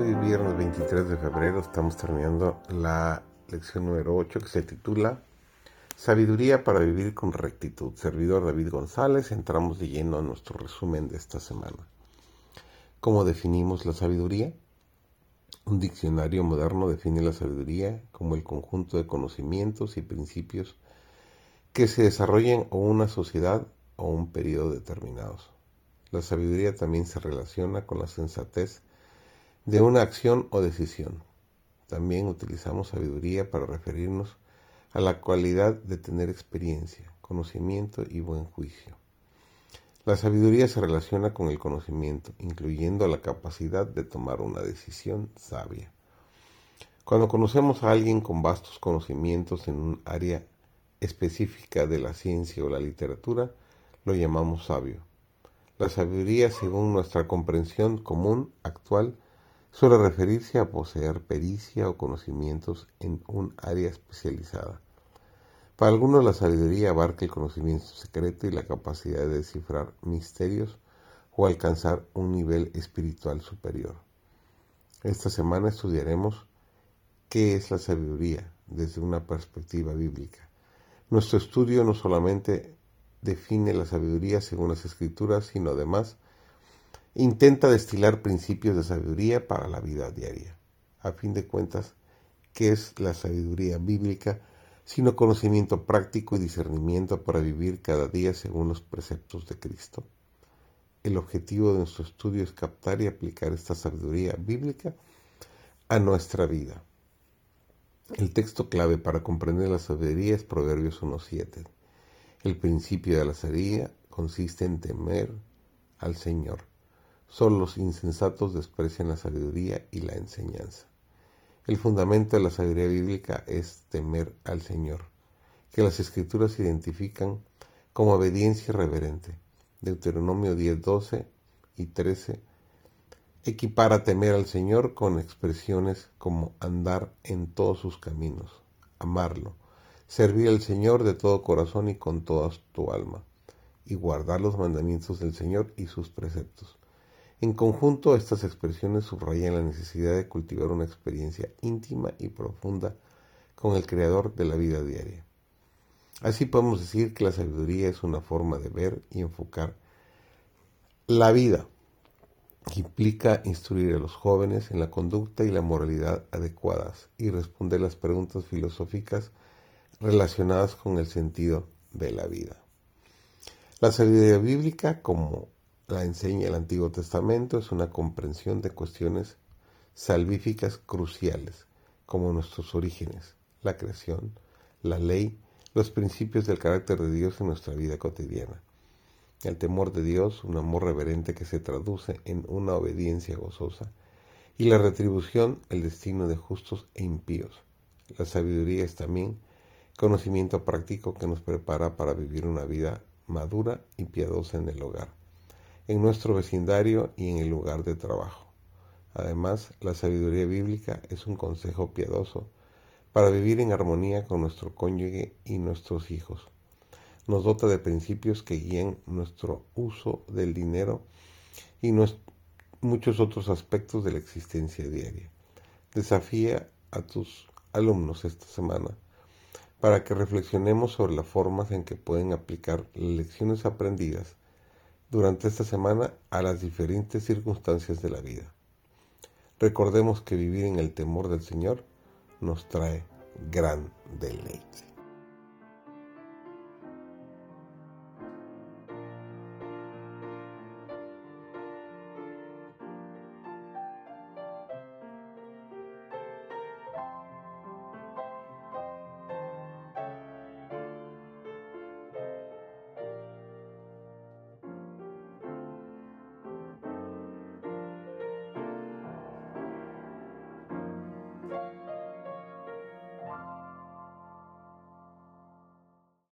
viernes 23 de febrero estamos terminando la lección número 8 que se titula Sabiduría para vivir con rectitud. Servidor David González, entramos de lleno a nuestro resumen de esta semana. ¿Cómo definimos la sabiduría? Un diccionario moderno define la sabiduría como el conjunto de conocimientos y principios que se desarrollan en una sociedad o un periodo determinados. La sabiduría también se relaciona con la sensatez de una acción o decisión. También utilizamos sabiduría para referirnos a la cualidad de tener experiencia, conocimiento y buen juicio. La sabiduría se relaciona con el conocimiento, incluyendo la capacidad de tomar una decisión sabia. Cuando conocemos a alguien con vastos conocimientos en un área específica de la ciencia o la literatura, lo llamamos sabio. La sabiduría, según nuestra comprensión común actual, suele referirse a poseer pericia o conocimientos en un área especializada. Para algunos la sabiduría abarca el conocimiento secreto y la capacidad de descifrar misterios o alcanzar un nivel espiritual superior. Esta semana estudiaremos qué es la sabiduría desde una perspectiva bíblica. Nuestro estudio no solamente define la sabiduría según las escrituras, sino además intenta destilar principios de sabiduría para la vida diaria. A fin de cuentas, ¿qué es la sabiduría bíblica? Sino conocimiento práctico y discernimiento para vivir cada día según los preceptos de Cristo. El objetivo de nuestro estudio es captar y aplicar esta sabiduría bíblica a nuestra vida. El texto clave para comprender la sabiduría es Proverbios 1.7. El principio de la sabiduría consiste en temer al Señor Solo los insensatos desprecian la sabiduría y la enseñanza. El fundamento de la sabiduría bíblica es temer al Señor, que las escrituras identifican como obediencia reverente. Deuteronomio 10, 12 y 13 equipara temer al Señor con expresiones como andar en todos sus caminos, amarlo, servir al Señor de todo corazón y con toda tu alma, y guardar los mandamientos del Señor y sus preceptos. En conjunto, estas expresiones subrayan la necesidad de cultivar una experiencia íntima y profunda con el Creador de la vida diaria. Así podemos decir que la sabiduría es una forma de ver y enfocar la vida, implica instruir a los jóvenes en la conducta y la moralidad adecuadas y responder las preguntas filosóficas relacionadas con el sentido de la vida. La sabiduría bíblica, como la enseña el Antiguo Testamento es una comprensión de cuestiones salvíficas cruciales, como nuestros orígenes, la creación, la ley, los principios del carácter de Dios en nuestra vida cotidiana. El temor de Dios, un amor reverente que se traduce en una obediencia gozosa, y la retribución, el destino de justos e impíos. La sabiduría es también conocimiento práctico que nos prepara para vivir una vida madura y piadosa en el hogar en nuestro vecindario y en el lugar de trabajo. Además, la sabiduría bíblica es un consejo piadoso para vivir en armonía con nuestro cónyuge y nuestros hijos. Nos dota de principios que guían nuestro uso del dinero y muchos otros aspectos de la existencia diaria. Desafía a tus alumnos esta semana para que reflexionemos sobre las formas en que pueden aplicar las lecciones aprendidas durante esta semana a las diferentes circunstancias de la vida. Recordemos que vivir en el temor del Señor nos trae gran deleite.